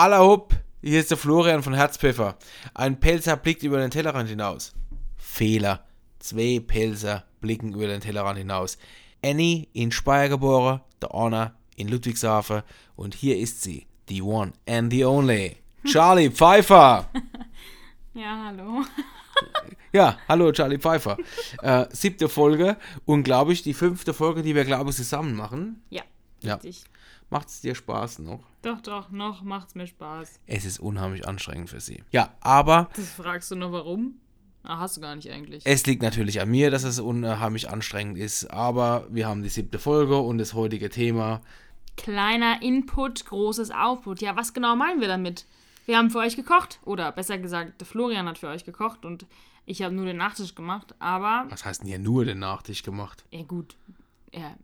Allerhopp, hier ist der Florian von Herzpfeffer. Ein Pelzer blickt über den Tellerrand hinaus. Fehler. Zwei Pelzer blicken über den Tellerrand hinaus. Annie in Speyer geboren, der Anna in Ludwigshafen und hier ist sie, the one and the only, Charlie Pfeiffer. Ja, hallo. Ja, hallo Charlie Pfeiffer. Äh, siebte Folge und glaube ich die fünfte Folge, die wir glaube ich zusammen machen. Ja, Ja. Macht es dir Spaß noch? Doch, doch, noch macht's mir Spaß. Es ist unheimlich anstrengend für sie. Ja, aber Das fragst du noch warum? Ah, hast du gar nicht eigentlich. es liegt natürlich an mir, dass es unheimlich anstrengend ist. Aber wir haben die siebte Folge und das heutige Thema. Kleiner Input, großes Output. Ja, was genau meinen wir damit? Wir haben für euch gekocht. Oder besser gesagt, der Florian hat für euch gekocht und ich habe nur den Nachtisch gemacht. Aber, Was heißt denn hier nur den Nachtisch gemacht? ja gut. Ja,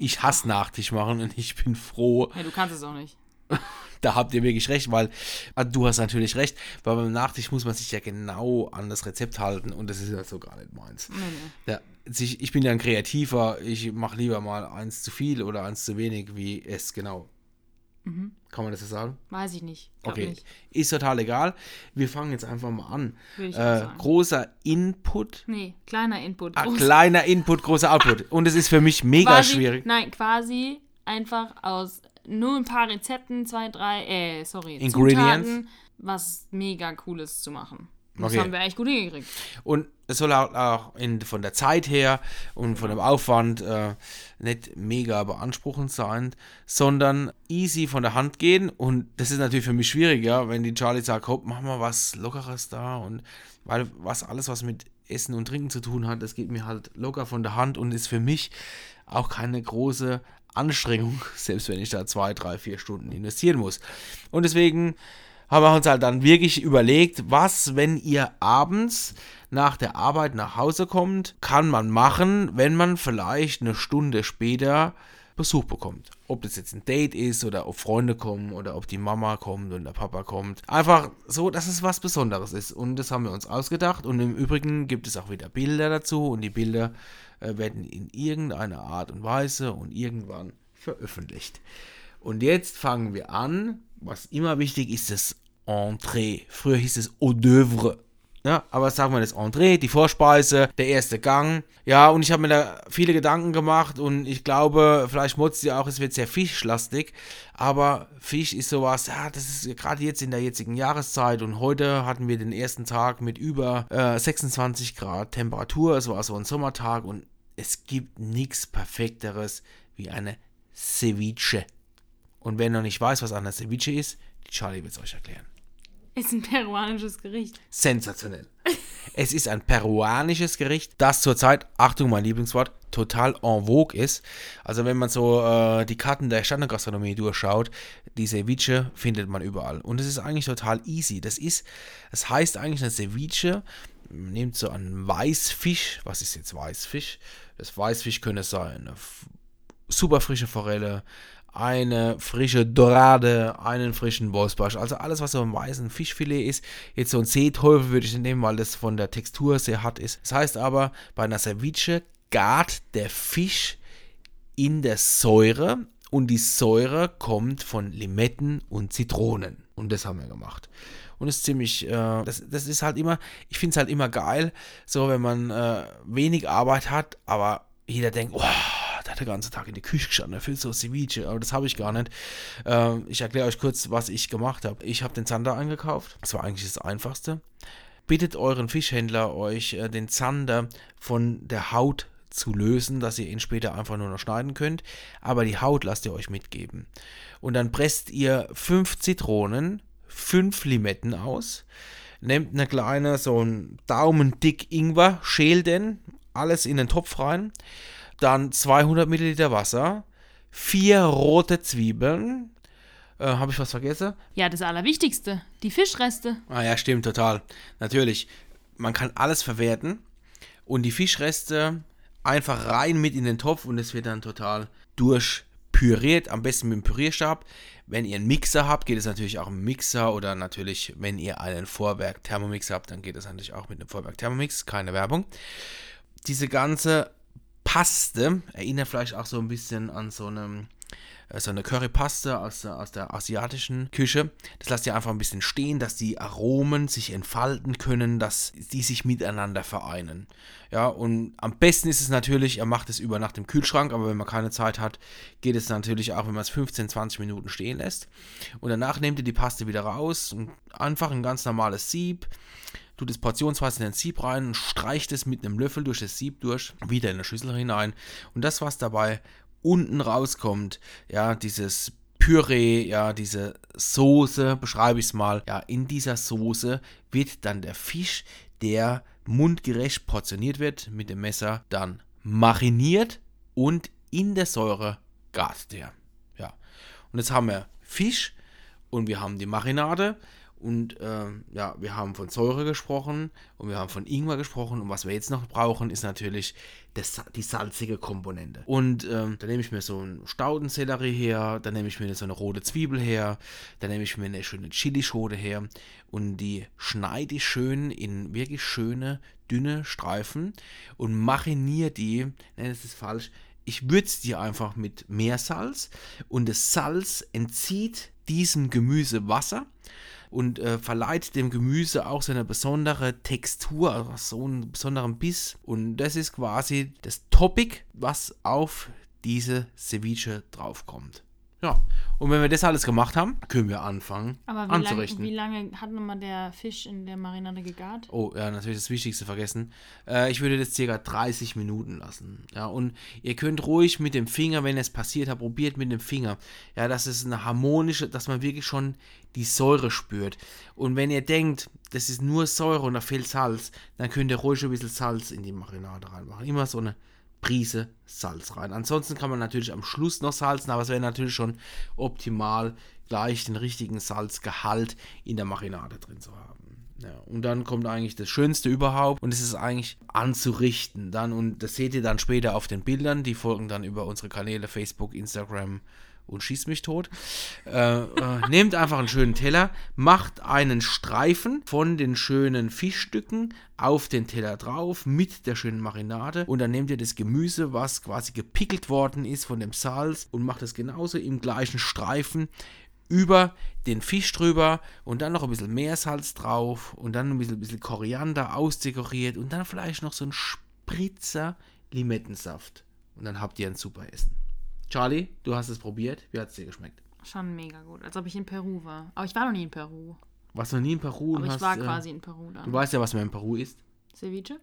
Ich hasse Nachtisch machen und ich bin froh. ja, du kannst es auch nicht. Da habt ihr wirklich recht, weil ah, du hast natürlich recht, weil beim Nachtisch muss man sich ja genau an das Rezept halten und das ist ja so gar nicht meins. Nee, nee. Ja, ich bin ja ein Kreativer, ich mache lieber mal eins zu viel oder eins zu wenig, wie es genau. Kann man das so sagen? Weiß ich nicht. Glaub Okay, nicht. ist total egal. Wir fangen jetzt einfach mal an. Äh, großer Input, Nee, kleiner Input. ah, kleiner Input, großer Output. Und es ist für mich mega quasi, schwierig. Nein, quasi einfach aus nur ein paar Rezepten, zwei, drei, äh, sorry, Ingredients. Zutaten, was mega cooles zu machen. Das Okay. haben wir eigentlich gut hingekriegt. Und es soll auch, auch in, von der Zeit her und von dem Aufwand äh, nicht mega beanspruchend sein, sondern easy von der Hand gehen. Und das ist natürlich für mich schwieriger, wenn die Charlie sagt, hopp, mach mal was Lockeres da. Und weil was alles, was mit Essen und Trinken zu tun hat, das geht mir halt locker von der Hand und ist für mich auch keine große Anstrengung, selbst wenn ich da zwei, drei, vier Stunden investieren muss. Und deswegen haben wir uns halt dann wirklich überlegt, was, wenn ihr abends nach der Arbeit nach Hause kommt, kann man machen, wenn man vielleicht eine Stunde später Besuch bekommt. Ob das jetzt ein Date ist oder ob Freunde kommen oder ob die Mama kommt und der Papa kommt. Einfach so, dass es was Besonderes ist. Und das haben wir uns ausgedacht. Und im Übrigen gibt es auch wieder Bilder dazu. Und die Bilder äh, werden in irgendeiner Art und Weise und irgendwann veröffentlicht. Und jetzt fangen wir an. Was immer wichtig ist, das Entree. Früher hieß es Hors d'oeuvre. Ja, aber sagen wir das Entree, die Vorspeise, der erste Gang. Ja, und ich habe mir da viele Gedanken gemacht und ich glaube, vielleicht motzt ihr auch, es wird sehr fischlastig. Aber Fisch ist sowas, ja, das ist gerade jetzt in der jetzigen Jahreszeit und heute hatten wir den ersten Tag mit über äh, 26 Grad Temperatur. Es war so ein Sommertag und es gibt nichts Perfekteres wie eine Ceviche. Und wer noch nicht weiß, was eine Ceviche ist, die Charlie wird es euch erklären. Ist ein peruanisches Gericht. Sensationell. es ist ein peruanisches Gericht, das zurzeit, Achtung, mein Lieblingswort, total en vogue ist. Also wenn man so äh, die Karten der Standardgastronomie durchschaut, die Ceviche findet man überall. Und es ist eigentlich total easy. Das ist, es heißt eigentlich eine Ceviche, man nimmt so einen Weißfisch, was ist jetzt Weißfisch? Das Weißfisch könnte sein, eine super frische Forelle, eine frische Dorade, einen frischen Wolfsbarsch. Also alles, was so ein weißen Fischfilet ist. Jetzt so ein Seeteufel würde ich nicht nehmen, weil das von der Textur sehr hart ist. Das heißt aber, bei einer Ceviche gart der Fisch in der Säure und die Säure kommt von Limetten und Zitronen. Und das haben wir gemacht. Und das ist ziemlich, äh, das, das ist halt immer, ich finde es halt immer geil, so wenn man äh, wenig Arbeit hat, aber jeder denkt, oh, der hat den ganzen Tag in die Küche gestanden, für so Ceviche, aber das habe ich gar nicht. Ähm, ich erkläre euch kurz, was ich gemacht habe. Ich habe den Zander eingekauft, das war eigentlich das Einfachste. Bittet euren Fischhändler, euch äh, den Zander von der Haut zu lösen, dass ihr ihn später einfach nur noch schneiden könnt. Aber die Haut lasst ihr euch mitgeben. Und dann presst ihr fünf Zitronen, fünf Limetten aus. Nehmt eine kleine, so ein Daumendick Ingwer, schält den, alles in den Topf rein. Dann 200 Milliliter Wasser, vier rote Zwiebeln. Äh, Habe ich was vergessen? Ja, das Allerwichtigste. Die Fischreste. Ah ja, stimmt, total. Natürlich, man kann alles verwerten und die Fischreste einfach rein mit in den Topf und es wird dann total durchpüriert, am besten mit dem Pürierstab. Wenn ihr einen Mixer habt, geht es natürlich auch im Mixer oder natürlich, wenn ihr einen Vorwerk Thermomix habt, dann geht es natürlich auch mit einem Vorwerk Thermomix, keine Werbung. Diese ganze Paste erinnert vielleicht auch so ein bisschen an so einem so eine Currypaste aus, aus der asiatischen Küche. Das lasst ihr einfach ein bisschen stehen, dass die Aromen sich entfalten können, dass die sich miteinander vereinen. Ja, und am besten ist es natürlich, er macht es über Nacht im Kühlschrank, aber wenn man keine Zeit hat, geht es natürlich auch, wenn man es 15, 20 Minuten stehen lässt. Und danach nehmt ihr die Paste wieder raus und einfach ein ganz normales Sieb tut es portionsweise in den Sieb rein und streicht es mit einem Löffel durch das Sieb durch, wieder in eine Schüssel hinein. Und das, was dabei unten rauskommt, ja, dieses Püree, ja, diese Soße, beschreibe ich es mal, ja, in dieser Soße wird dann der Fisch, der mundgerecht portioniert wird, mit dem Messer dann mariniert und in der Säure gast der. Ja. Und jetzt haben wir Fisch und wir haben die Marinade und äh, ja, wir haben von Säure gesprochen und wir haben von Ingwer gesprochen. Und was wir jetzt noch brauchen, ist natürlich das, die salzige Komponente. Und ähm, da nehme ich mir so einen Staudensellerie her, dann nehme ich mir so eine rote Zwiebel her, dann nehme ich mir eine schöne Chilischote her und die schneide ich schön in wirklich schöne, dünne Streifen und mariniere die, nein, das ist falsch, ich würze die einfach mit Meersalz und das Salz entzieht diesem Gemüse Wasser und äh, verleiht dem Gemüse auch so eine besondere Textur, also so einen besonderen Biss. Und das ist quasi das Topic, was auf diese Ceviche draufkommt. Ja, und wenn wir das alles gemacht haben, können wir anfangen Aber wie, anzurichten. Lang, wie lange hat nochmal der Fisch in der Marinade gegart? Oh, ja, natürlich das Wichtigste vergessen. Äh, ich würde das circa 30 Minuten lassen. Ja, und ihr könnt ruhig mit dem Finger, wenn es passiert hat, probiert mit dem Finger. Ja, das ist eine harmonische, dass man wirklich schon die Säure spürt. Und wenn ihr denkt, das ist nur Säure und da fehlt Salz, dann könnt ihr ruhig ein bisschen Salz in die Marinade reinmachen. Immer so eine Prise Salz rein. Ansonsten kann man natürlich am Schluss noch salzen, aber es wäre natürlich schon optimal, gleich den richtigen Salzgehalt in der Marinade drin zu haben. Ja, und dann kommt eigentlich das Schönste überhaupt und es ist eigentlich anzurichten. Dann, und das seht ihr dann später auf den Bildern, die folgen dann über unsere Kanäle Facebook, Instagram und schießt mich tot. Äh, äh, nehmt einfach einen schönen Teller, macht einen Streifen von den schönen Fischstücken auf den Teller drauf mit der schönen Marinade und dann nehmt ihr das Gemüse, was quasi gepickelt worden ist von dem Salz und macht es genauso im gleichen Streifen über den Fisch drüber und dann noch ein bisschen Meersalz drauf und dann ein bisschen, bisschen Koriander ausdekoriert und dann vielleicht noch so ein Spritzer Limettensaft. Und dann habt ihr ein super Essen. Charlie, du hast es probiert. Wie hat es dir geschmeckt? Schon mega gut, als ob ich in Peru war. Aber ich war noch nie in Peru. Warst du noch nie in Peru? Aber ich hast, war äh, quasi in Peru dann. Du weißt ja, was man in Peru isst. Ceviche?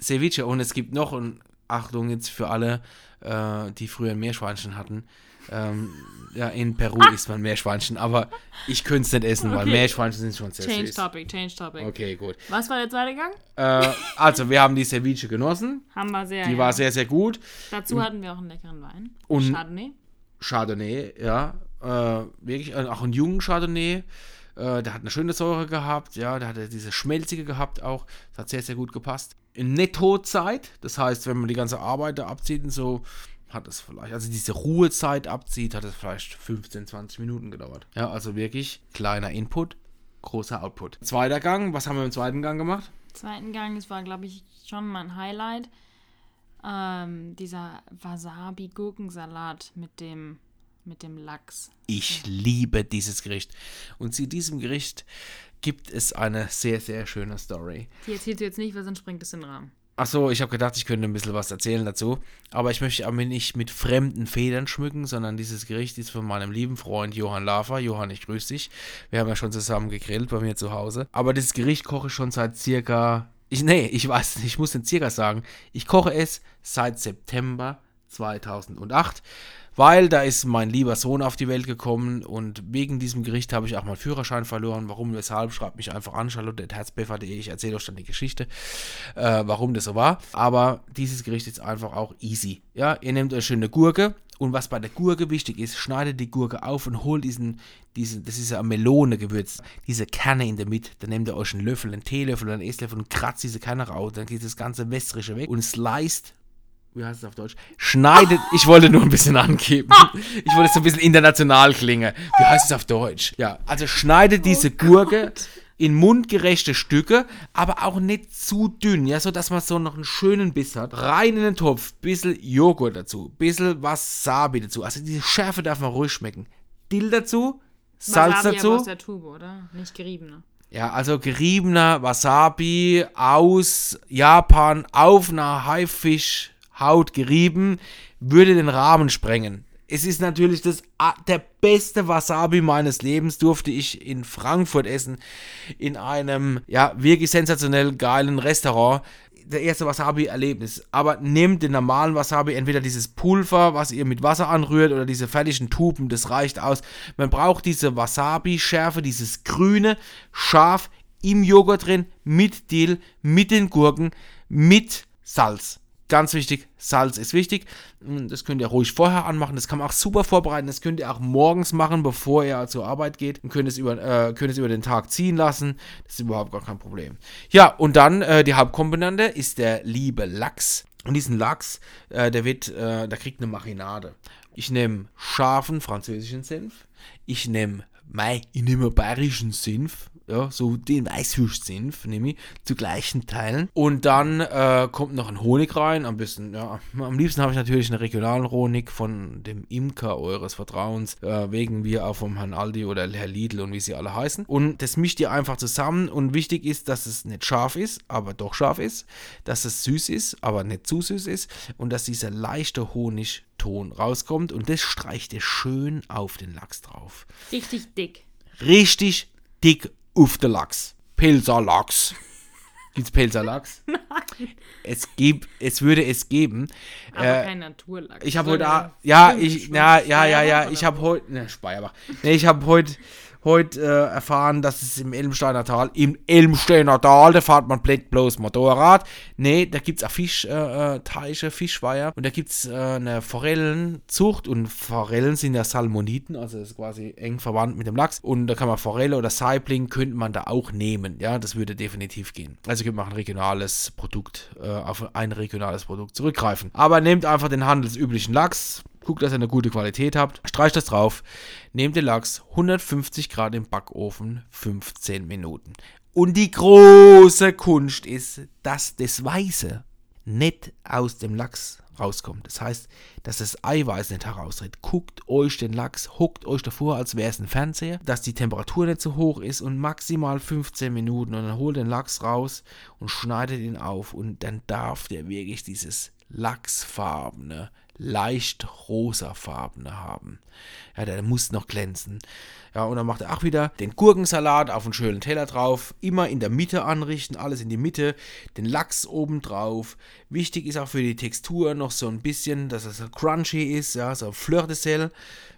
Ceviche und es gibt noch, und Achtung jetzt für alle, äh, die früher ein Meerschweinchen hatten. Ähm, ja, in Peru isst man Meerschweinchen, aber ich könnte es nicht essen, weil Okay. Meerschweinchen sind schon sehr Change süß. topic, change topic. Okay, gut. Was war der zweite Gang? Äh, also, wir haben die Ceviche genossen. Haben wir sehr. Die ja. war sehr, sehr gut. Dazu hatten wir auch einen leckeren Wein. Und- Chardonnay. Chardonnay, ja. Äh, wirklich, äh, auch einen jungen Chardonnay. Äh, der hat eine schöne Säure gehabt, ja, der hatte diese schmelzige gehabt auch. Das hat sehr, sehr gut gepasst. In Nettozeit, das heißt, wenn man die ganze Arbeit da abzieht und so, hat es vielleicht, also diese Ruhezeit abzieht, hat es vielleicht 15, 20 Minuten gedauert. Ja, also wirklich kleiner Input, großer Output. Zweiter Gang, was haben wir im zweiten Gang gemacht? Zweiten Gang, das war, glaube ich, schon mein Highlight. Ähm, dieser Wasabi-Gurkensalat mit dem, mit dem Lachs. Ich liebe dieses Gericht. Und zu diesem Gericht gibt es eine sehr, sehr schöne Story. Die erzählst du jetzt nicht, weil sonst springt es in den Rahmen. Achso, ich habe gedacht, ich könnte ein bisschen was erzählen dazu. Aber ich möchte aber nicht mit fremden Federn schmücken, sondern dieses Gericht ist von meinem lieben Freund Johann Lafer. Johann, ich grüße dich. Wir haben ja schon zusammen gegrillt bei mir zu Hause. Aber dieses Gericht koche ich schon seit circa. Ich, nee, ich weiß nicht, ich muss den circa sagen. Ich koche es seit September 2008. Weil da ist mein lieber Sohn auf die Welt gekommen und wegen diesem Gericht habe ich auch meinen Führerschein verloren. Warum, weshalb, schreibt mich einfach an, charlotte.herzbeffer.de. Ich erzähle euch dann die Geschichte, äh, warum das so war. Aber dieses Gericht ist einfach auch easy. Ja, ihr nehmt euch schöne Gurke und was bei der Gurke wichtig ist, schneidet die Gurke auf und holt diesen, diesen das ist ja Melone-Gewürz, diese Kerne in der Mitte. Dann nehmt ihr euch einen Löffel, einen Teelöffel einen Esslöffel und kratzt diese Kerne raus. Dann geht das ganze Wässrige weg und sliced wie heißt es auf Deutsch? Schneidet, ich wollte nur ein bisschen angeben. Ich wollte so ein bisschen international klingen. Wie heißt es auf Deutsch? Ja, also schneidet diese Gurke in mundgerechte Stücke, aber auch nicht zu dünn, ja, so dass man so noch einen schönen Biss hat. Rein in den Topf, bisschen Joghurt dazu, bisschen Wasabi dazu. Also diese Schärfe darf man ruhig schmecken. Dill dazu, Salz Wasabi aber dazu. aus der Tube, oder? Nicht geriebene. Ja, also geriebener Wasabi aus Japan auf einer Haifischhaut gerieben, würde den Rahmen sprengen. Es ist natürlich das, der beste Wasabi meines Lebens, durfte ich in Frankfurt essen, in einem, ja, wirklich sensationell geilen Restaurant. Der erste Wasabi-Erlebnis. Aber nehmt den normalen Wasabi, entweder dieses Pulver, was ihr mit Wasser anrührt, oder diese fertigen Tuben, das reicht aus. Man braucht diese Wasabi-Schärfe, dieses grüne, scharf im Joghurt drin, mit Dill, mit den Gurken, mit Salz. Ganz wichtig, Salz ist wichtig. Mm, Das könnt ihr ruhig vorher anmachen. Das kann man auch super vorbereiten. Das könnt ihr auch morgens machen, bevor ihr zur Arbeit geht. Und könnt es über, äh, könnt es über den Tag ziehen lassen. Das ist überhaupt gar kein Problem. Ja, und dann äh, die Hauptkomponente ist der liebe Lachs. Und diesen Lachs, äh, der wird, äh, der kriegt eine Marinade. Ich nehme scharfen französischen Senf. Ich nehme, mei, ich nehme bayerischen Senf. Ja, so den Weißwurstsenf nehme ich zu gleichen Teilen. Und dann äh, kommt noch ein Honig rein. Am besten, ja, am liebsten habe ich natürlich einen regionalen Honig von dem Imker eures Vertrauens, äh, wegen wir auch vom Herrn Aldi oder Herr Lidl und wie sie alle heißen. Und das mischt ihr einfach zusammen. Und wichtig ist, dass es nicht scharf ist, aber doch scharf ist. Dass es süß ist, aber nicht zu süß ist. Und dass dieser leichte Honigton rauskommt. Und das streicht ihr schön auf den Lachs drauf Richtig dick. richtig dick auf den Lachs. Pilser Lachs. Gibt's Pilser Lachs? Es gibt, es würde es geben. Aber Äh, kein Naturlachs. ich habe heute, ja, ich, Schweiz- ja, ja, ja, ich habe heute, ne, Speyerbach. Nee, ich habe heute, heute äh, erfahren, dass es im Elmsteiner Tal, im Elmsteiner Tal, da fährt man bloß Motorrad. Nee, da gibt's auch Fischteiche, äh, Teiche, Fischweiher und da gibt's äh, eine Forellenzucht und Forellen sind ja Salmoniten, also das ist quasi eng verwandt mit dem Lachs und da kann man Forelle oder Saibling könnte man da auch nehmen, ja, das würde definitiv gehen. Also könnte man ein regionales Produkt, äh, auf ein regionales Produkt zurückgreifen. Aber nehmt einfach den handelsüblichen Lachs, guckt, dass ihr eine gute Qualität habt, streicht das drauf, nehmt den Lachs 150 Grad im Backofen, 15 Minuten. Und die große Kunst ist, dass das Weiße nicht aus dem Lachs rauskommt. Das heißt, dass das Eiweiß nicht heraustritt. Guckt euch den Lachs, huckt euch davor, als wäre es ein Fernseher, dass die Temperatur nicht zu hoch ist und maximal 15 Minuten und dann holt den Lachs raus und schneidet ihn auf und dann darf der wirklich dieses lachsfarbene, leicht rosafarbene haben. Ja, der muss noch glänzen. Ja, und dann macht er auch wieder den Gurkensalat auf einen schönen Teller drauf. Immer in der Mitte anrichten, alles in die Mitte. Den Lachs oben drauf. Wichtig ist auch für die Textur noch so ein bisschen, dass es so crunchy ist, ja, so Fleur de Sel.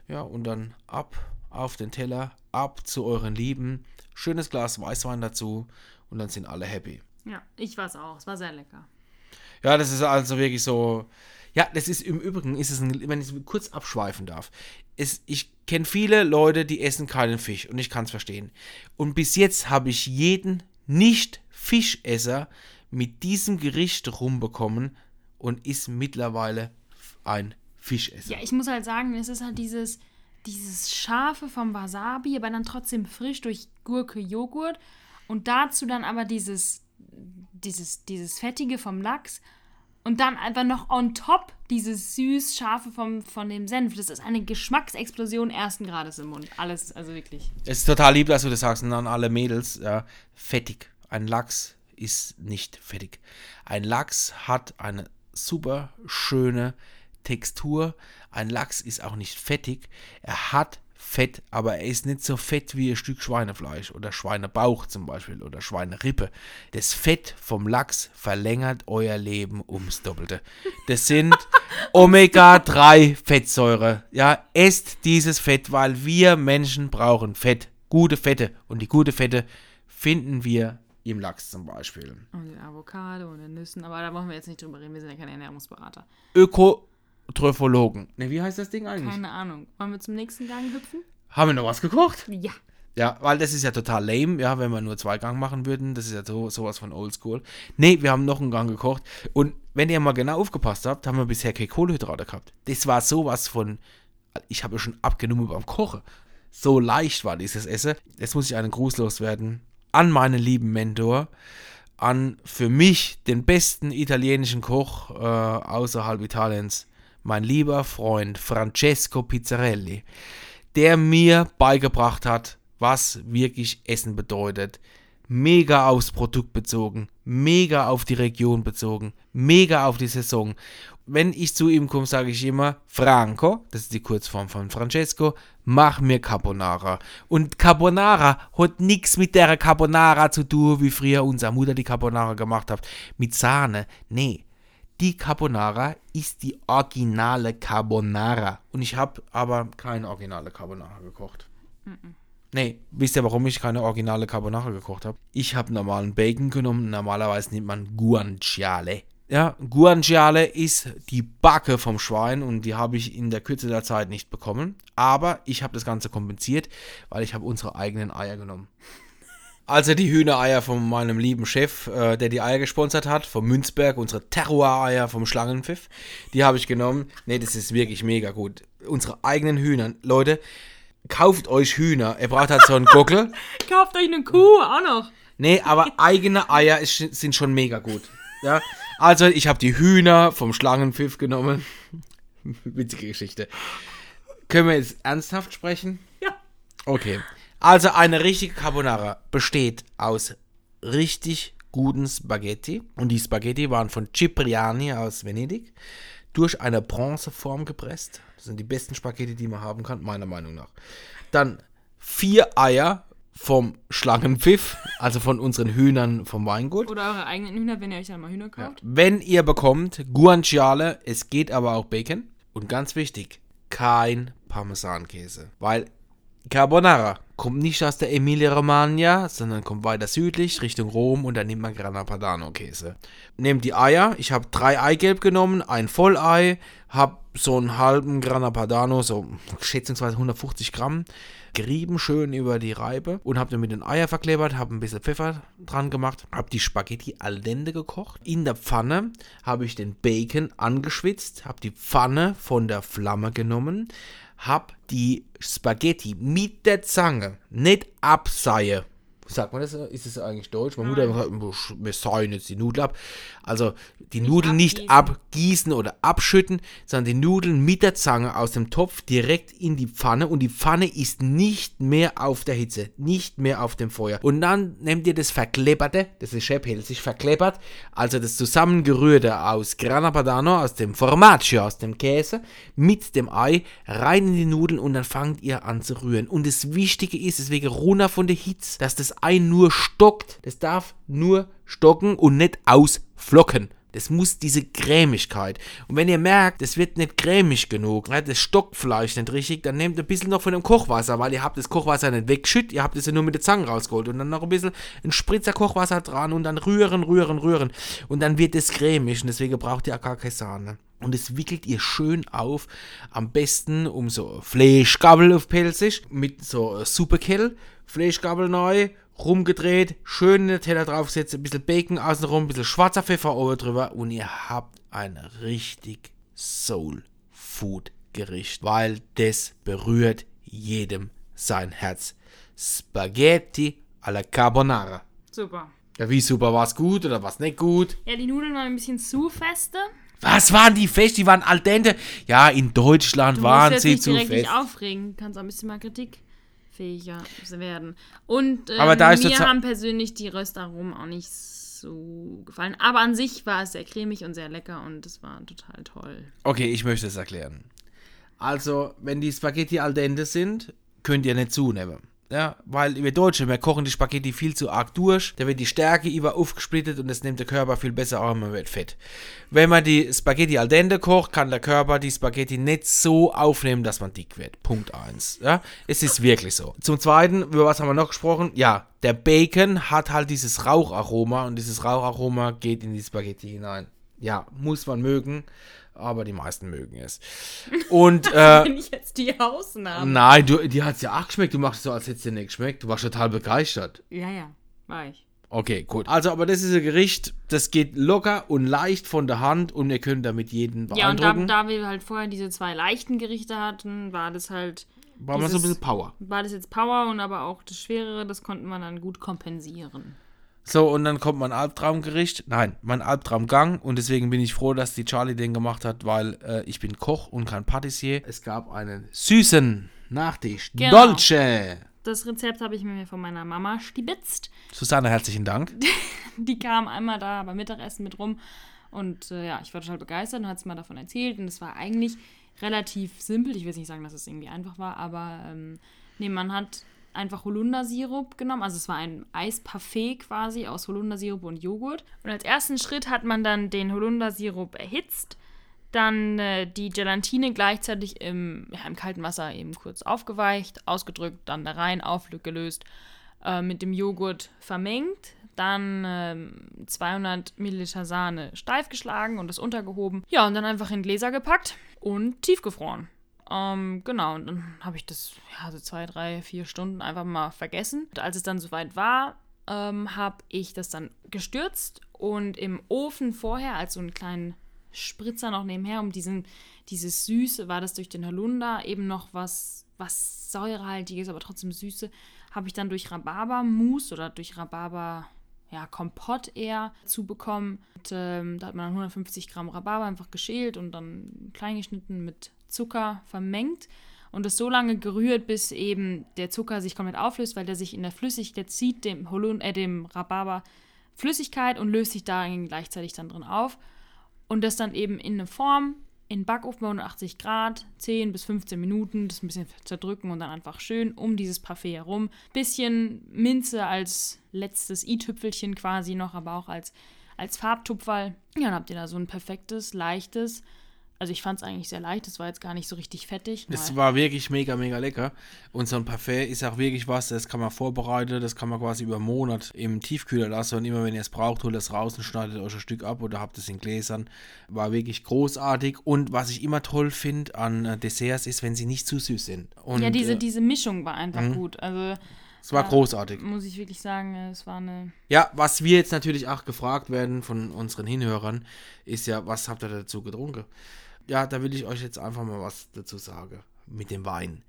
Ja, und dann ab auf den Teller, ab zu euren Lieben. Schönes Glas Weißwein dazu und dann sind alle happy. Ja, ich war's auch. Es war sehr lecker. Ja, das ist also wirklich so. Ja, das ist im Übrigen, ist es ein, wenn ich kurz abschweifen darf. Es, ich kenne viele Leute, die essen keinen Fisch und ich kann es verstehen. Und bis jetzt habe ich jeden Nicht-Fischesser mit diesem Gericht rumbekommen und ist mittlerweile ein Fischesser. Ja, ich muss halt sagen, es ist halt dieses, dieses Scharfe vom Wasabi, aber dann trotzdem frisch durch Gurke, Joghurt. Und dazu dann aber dieses, dieses, dieses Fettige vom Lachs. Und dann einfach noch on top dieses süß-scharfe vom, von dem Senf. Das ist eine Geschmacksexplosion ersten Grades im Mund. Alles, also wirklich. Es ist total lieb, dass du das sagst und an alle Mädels. Ja, fettig. Ein Lachs ist nicht fettig. Ein Lachs hat eine super schöne Textur. Ein Lachs ist auch nicht fettig. Er hat Fett, aber er ist nicht so fett wie ein Stück Schweinefleisch oder Schweinebauch zum Beispiel oder Schweinerippe. Das Fett vom Lachs verlängert euer Leben ums Doppelte. Das sind Omega-3-Fettsäure. Ja, esst dieses Fett, weil wir Menschen brauchen Fett. Gute Fette. Und die gute Fette finden wir im Lachs zum Beispiel. Und den Avocado und den Nüssen. Aber da wollen wir jetzt nicht drüber reden. Wir sind ja keine Ernährungsberater. Ökotrophologen. Ne, wie heißt das Ding eigentlich? Keine Ahnung. Wollen wir zum nächsten Gang hüpfen? Haben wir noch was gekocht? Ja. Ja, weil das ist ja total lame, ja, wenn wir nur zwei Gang machen würden. Das ist ja so, sowas von oldschool. Nee, wir haben noch einen Gang gekocht. Und wenn ihr mal genau aufgepasst habt, haben wir bisher keine Kohlenhydrate gehabt. Das war sowas von. Ich habe ja schon abgenommen beim Kochen. So leicht war dieses Essen. Jetzt muss ich einen Gruß loswerden an meinen lieben Mentor, an für mich den besten italienischen Koch äh, außerhalb Italiens, mein lieber Freund Francesco Pizzarelli, der mir beigebracht hat, was wirklich Essen bedeutet. Mega aufs Produkt bezogen, mega auf die Region bezogen, mega auf die Saison. Wenn ich zu ihm komme, sage ich immer, Franco, das ist die Kurzform von Francesco, mach mir Carbonara. Und Carbonara hat nichts mit der Carbonara zu tun, wie früher unsere Mutter die Carbonara gemacht hat, mit Sahne. Nee, die Carbonara ist die originale Carbonara. Und ich habe aber keine originale Carbonara gekocht. Nee, wisst ihr, warum ich keine originale Carbonara gekocht habe? Ich habe normalen Bacon genommen. Normalerweise nimmt man Guanciale. Ja, Guanciale ist die Backe vom Schwein und die habe ich in der Kürze der Zeit nicht bekommen. Aber ich habe das Ganze kompensiert, weil ich habe unsere eigenen Eier genommen. Also die Hühnereier von meinem lieben Chef, äh, der die Eier gesponsert hat, vom Münzberg, unsere Terroir-Eier vom Schlangenpfiff, die habe ich genommen. Ne, das ist wirklich mega gut. Unsere eigenen Hühner. Leute, kauft euch Hühner. Ihr braucht halt so einen Gockel. Kauft euch eine Kuh auch noch. Nee, aber eigene Eier ist, sind schon mega gut. Ja, also ich habe die Hühner vom Schlangenpfiff genommen. Witzige Geschichte. Können wir jetzt ernsthaft sprechen? Ja. Okay. Also eine richtige Carbonara besteht aus richtig guten Spaghetti. Und die Spaghetti waren von Cipriani aus Venedig durch eine Bronzeform gepresst. Das sind die besten Spaghetti, die man haben kann, meiner Meinung nach. Dann vier Eier vom Schlangenpfiff, also von unseren Hühnern vom Weingut. Oder eure eigenen Hühner, wenn ihr euch einmal Hühner kauft. Wenn ihr bekommt, Guanciale, es geht aber auch Bacon. Und ganz wichtig, kein Parmesankäse. Weil Carbonara kommt nicht aus der Emilia-Romagna, sondern kommt weiter südlich Richtung Rom und dann nimmt man Grana Padano Käse. Nehmt die Eier, ich habe drei Eigelb genommen, ein Vollei, habe so einen halben Grana Padano, so schätzungsweise 150 Gramm, gerieben schön über die Reibe und habe dann mit den Eier verklebert, habe ein bisschen Pfeffer dran gemacht, habe die Spaghetti al dente gekocht. In der Pfanne habe ich den Bacon angeschwitzt, habe die Pfanne von der Flamme genommen, habe die Spaghetti mit der Zange nicht abseihe. Sagt man das? Ist es eigentlich deutsch? Meine Mutter sagt, wir seien jetzt die Nudel ab. Also die Nudeln nicht abgießen. abgießen oder abschütten, sondern die Nudeln mit der Zange aus dem Topf direkt in die Pfanne und die Pfanne ist nicht mehr auf der Hitze, nicht mehr auf dem Feuer. Und dann nehmt ihr das Verklepperte, das ist schäbhälsig verkleppert, also das zusammengerührte aus Grana Padano, aus dem Formaggio, aus dem Käse, mit dem Ei, rein in die Nudeln und dann fangt ihr an zu rühren. Und das Wichtige ist, deswegen runter von der Hitze, dass das Ei nur stockt. Das darf nur stocken und nicht ausflocken. Das muss diese Cremigkeit. Und wenn ihr merkt, es wird nicht cremig genug, ja, das stockt vielleicht nicht richtig, dann nehmt ein bisschen noch von dem Kochwasser, weil ihr habt das Kochwasser nicht weggeschüttet, ihr habt es ja nur mit der Zange rausgeholt und dann noch ein bisschen ein Spritzer Kochwasser dran und dann rühren, rühren, rühren. Und dann wird es cremig und deswegen braucht ihr auch gar keine Sahne. Und es wickelt ihr schön auf, am besten um so Fleischgabel auf Pelzig, mit so Superkill, Fleischgabel neu, rumgedreht, schön in den Teller draufgesetzt, ein bisschen Bacon außenrum, ein bisschen schwarzer Pfeffer oben drüber und ihr habt ein richtig Soul-Food-Gericht, weil das berührt jedem sein Herz. Spaghetti alla Carbonara. Super. Ja, wie super, war es gut oder war es nicht gut? Ja, die Nudeln waren ein bisschen zu feste. Was waren die fest? Die waren al dente. Ja, in Deutschland Du waren sie jetzt nicht zu direkt fest. nicht aufregen. Kannst auch ein bisschen mal kritikfähiger werden. Und ähm, Aber da ist mir haben persönlich die Röstaromen auch nicht so gefallen. Aber an sich war es sehr cremig und sehr lecker und es war total toll. Okay, ich möchte es erklären. Also, wenn die Spaghetti al dente sind, könnt ihr nicht zunehmen. Ja, weil wir Deutsche, wir kochen die Spaghetti viel zu arg durch, da wird die Stärke über aufgesplittet und das nimmt der Körper viel besser auf, man wird fett. Wenn man die Spaghetti al dente kocht, kann der Körper die Spaghetti nicht so aufnehmen, dass man dick wird. Punkt 1. Ja, es ist wirklich so. Zum Zweiten, über was haben wir noch gesprochen? Ja, der Bacon hat halt dieses Raucharoma und dieses Raucharoma geht in die Spaghetti hinein. Ja, muss man mögen, aber die meisten mögen es. Und äh, Wenn ich jetzt die Ausnahme. Nein, du, die hat es ja auch geschmeckt. Du machst es so, als hätte es dir nicht geschmeckt. Du warst total begeistert. Ja, ja, war ich. Okay, gut. Also, aber das ist ein Gericht, das geht locker und leicht von der Hand und ihr könnt damit jeden Ja, und da, beeindrucken. da wir halt vorher diese zwei leichten Gerichte hatten, war das halt War mal so ein Dieses- bisschen Power. War das jetzt Power und aber auch das Schwerere, das konnte man dann gut kompensieren. So, und dann kommt mein Albtraumgericht. Nein, mein Albtraumgang. Und deswegen bin ich froh, dass die Charlie den gemacht hat, weil äh, ich bin Koch und kein Patissier. Es gab einen süßen Nachtisch. Genau. Dolce. Das Rezept habe ich mir von meiner Mama stibitzt. Susanne, herzlichen Dank. Die kam einmal da beim Mittagessen mit rum und äh, ja, ich war total begeistert und hat es mal davon erzählt und es war eigentlich relativ simpel. Ich will jetzt nicht sagen, dass es irgendwie einfach war, aber ähm, nee, man hat einfach Holundersirup genommen. Also es war ein Eisparfait quasi aus Holundersirup und Joghurt. Und als ersten Schritt hat man dann den Holundersirup erhitzt, dann äh, die Gelatine gleichzeitig im, ja, im kalten Wasser eben kurz aufgeweicht, ausgedrückt, dann da rein, aufgelöst, äh, mit dem Joghurt vermengt, dann ähm, 200 Milliliter Sahne steif geschlagen und das untergehoben. Ja, und dann einfach in Gläser gepackt und tiefgefroren. Ähm, genau, und dann habe ich das ja, so zwei, drei, vier Stunden einfach mal vergessen. Und als es dann soweit war, ähm, habe ich das dann gestürzt und im Ofen vorher als so einen kleinen Spritzer noch nebenher, um diesen, dieses Süße, war das durch den Holunder eben noch was, was säurehaltiges, aber trotzdem Süße, habe ich dann durch Rhabarbermus oder durch Rhabarber, ja, Kompott eher zu bekommen. Und, ähm, da hat man dann 150 Gramm Rhabarber einfach geschält und dann klein geschnitten mit Zucker vermengt und das so lange gerührt, bis eben der Zucker sich komplett auflöst, weil der sich in der Flüssigkeit zieht, dem, Holun äh, dem Rhabarber Flüssigkeit und löst sich darin gleichzeitig dann drin auf. Und das dann eben in eine Form, in Backofen bei 180 Grad, 10 bis 15 Minuten, das ein bisschen zerdrücken und dann einfach schön um dieses Parfait herum. Bisschen Minze als letztes i-Tüpfelchen quasi noch, aber auch als, als Farbtupferl. Ja, dann habt ihr da so ein perfektes, leichtes. Also ich fand es eigentlich sehr leicht, es war jetzt gar nicht so richtig fettig. Es war wirklich mega, mega lecker. Und so ein Parfait ist auch wirklich was, das kann man vorbereiten, das kann man quasi über einen Monat im Tiefkühler lassen. Und immer wenn ihr es braucht, holt es raus und schneidet euch ein Stück ab oder habt es in Gläsern. War wirklich großartig. Und was ich immer toll finde an äh, Desserts ist, wenn sie nicht zu süß sind. Und, ja, diese, äh, diese Mischung war einfach gut. Also es war großartig. muss ich wirklich sagen, es war eine Ja, was wir jetzt natürlich auch gefragt werden von unseren Hinhörern, ist ja, was habt ihr dazu getrunken? Ja, da will ich euch jetzt einfach mal was dazu sagen. Mit dem Wein.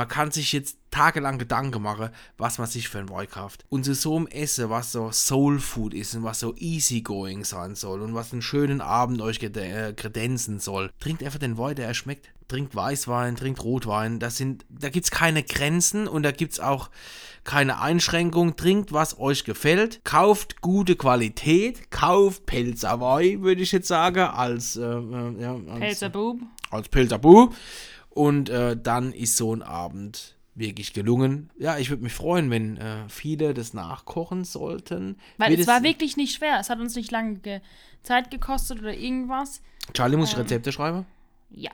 Man kann sich jetzt tagelang Gedanken machen, was man sich für ein Wein kauft. Und zu so einem Essen, was so Soul Food ist und was so easygoing sein soll und was einen schönen Abend euch äh, kredenzen soll, trinkt einfach den Wein, der er schmeckt. Trinkt Weißwein, trinkt Rotwein. Das sind, da gibt es keine Grenzen und da gibt es auch keine Einschränkung. Trinkt, was euch gefällt. Kauft gute Qualität. Kauft Pelzer Wein, würde ich jetzt sagen, als, äh, äh, ja, als, Pelzerbub. als Piltabu. Und äh, dann ist so ein Abend wirklich gelungen. Ja, ich würde mich freuen, wenn äh, viele das nachkochen sollten. Weil Wird es war wirklich nicht schwer. Es hat uns nicht lange ge Zeit gekostet oder irgendwas. Charlie, muss ich Rezepte schreiben? Ja.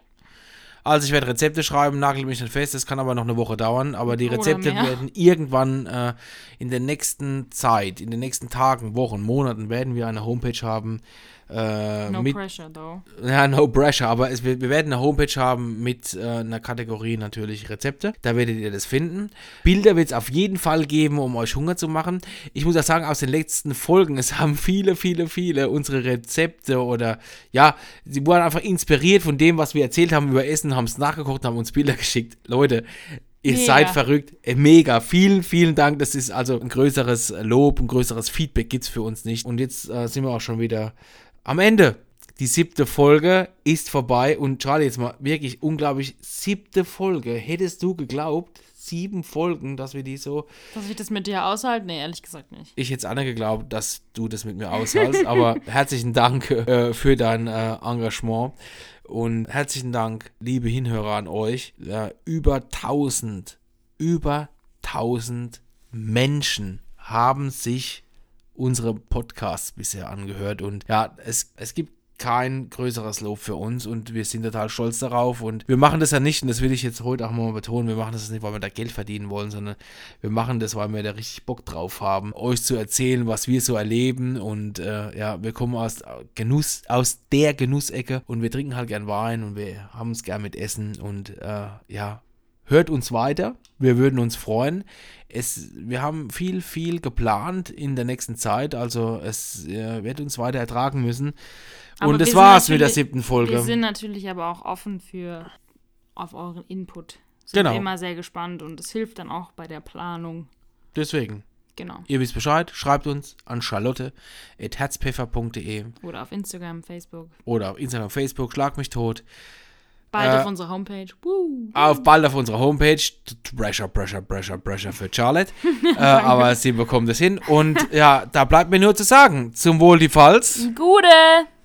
Also ich werde Rezepte schreiben, nagel mich nicht fest, das kann aber noch eine Woche dauern, aber die Rezepte werden irgendwann äh, in der nächsten Zeit, in den nächsten Tagen, Wochen, Monaten werden wir eine Homepage haben. Äh, No mit, pressure, though. Ja, no pressure, aber es, wir, wir werden eine Homepage haben mit äh, einer Kategorie natürlich Rezepte. Da werdet ihr das finden. Bilder wird es auf jeden Fall geben, um euch Hunger zu machen. Ich muss auch sagen, aus den letzten Folgen, es haben viele, viele, viele unsere Rezepte oder ja, sie wurden einfach inspiriert von dem, was wir erzählt haben über Essen, haben es nachgeguckt, haben uns Bilder geschickt. Leute, Ihr Mega. seid verrückt. Äh, Mega. Vielen, vielen Dank. Das ist also ein größeres Lob, ein größeres Feedback gibt es für uns nicht. Und jetzt äh, sind wir auch schon wieder am Ende. Die siebte Folge ist vorbei. Und Charlie, jetzt mal wirklich unglaublich. Siebte Folge. Hättest du geglaubt, sieben Folgen, dass wir die so. Dass ich das mit dir aushalte? Nee, ehrlich gesagt nicht. Ich hätte es Anna geglaubt, dass du das mit mir aushältst. aber herzlichen Dank äh, für dein äh, Engagement. Und herzlichen Dank, liebe Hinhörer, an euch. Äh, über 1000, über 1000 Menschen haben sich unsere Podcasts bisher angehört. Und ja, es, es gibt kein größeres Lob für uns und wir sind total stolz darauf. Und wir machen das ja nicht und das will ich jetzt heute auch mal betonen, wir machen das nicht, weil wir da Geld verdienen wollen, sondern wir machen das, weil wir da richtig Bock drauf haben, euch zu erzählen, was wir so erleben. Und äh, ja, wir kommen aus Genuss, aus der Genussecke und wir trinken halt gern Wein und wir haben es gern mit Essen. Und äh, ja, hört uns weiter. Wir würden uns freuen. Es, wir haben viel, viel geplant in der nächsten Zeit. Also es äh, wird uns weiter ertragen müssen. Aber Und wir das war's mit der siebten Wir Folge. sind natürlich aber auch offen für auf euren Input. sind Genau. wir immer sehr gespannt und es hilft dann auch bei der Planung. Deswegen, Genau. ihr wisst Bescheid, schreibt uns an charlotte.herzpfeffer.de Oder auf Instagram, Facebook. oder auf Instagram, Facebook, schlag mich tot. Bald Äh, auf unserer Homepage. Woo. Auf bald auf unserer Homepage. Pressure, Pressure, Pressure, Pressure für Charlotte. äh, aber sie bekommt es hin. Und ja, da bleibt mir nur zu sagen, zum Wohl die Pfalz. Gute!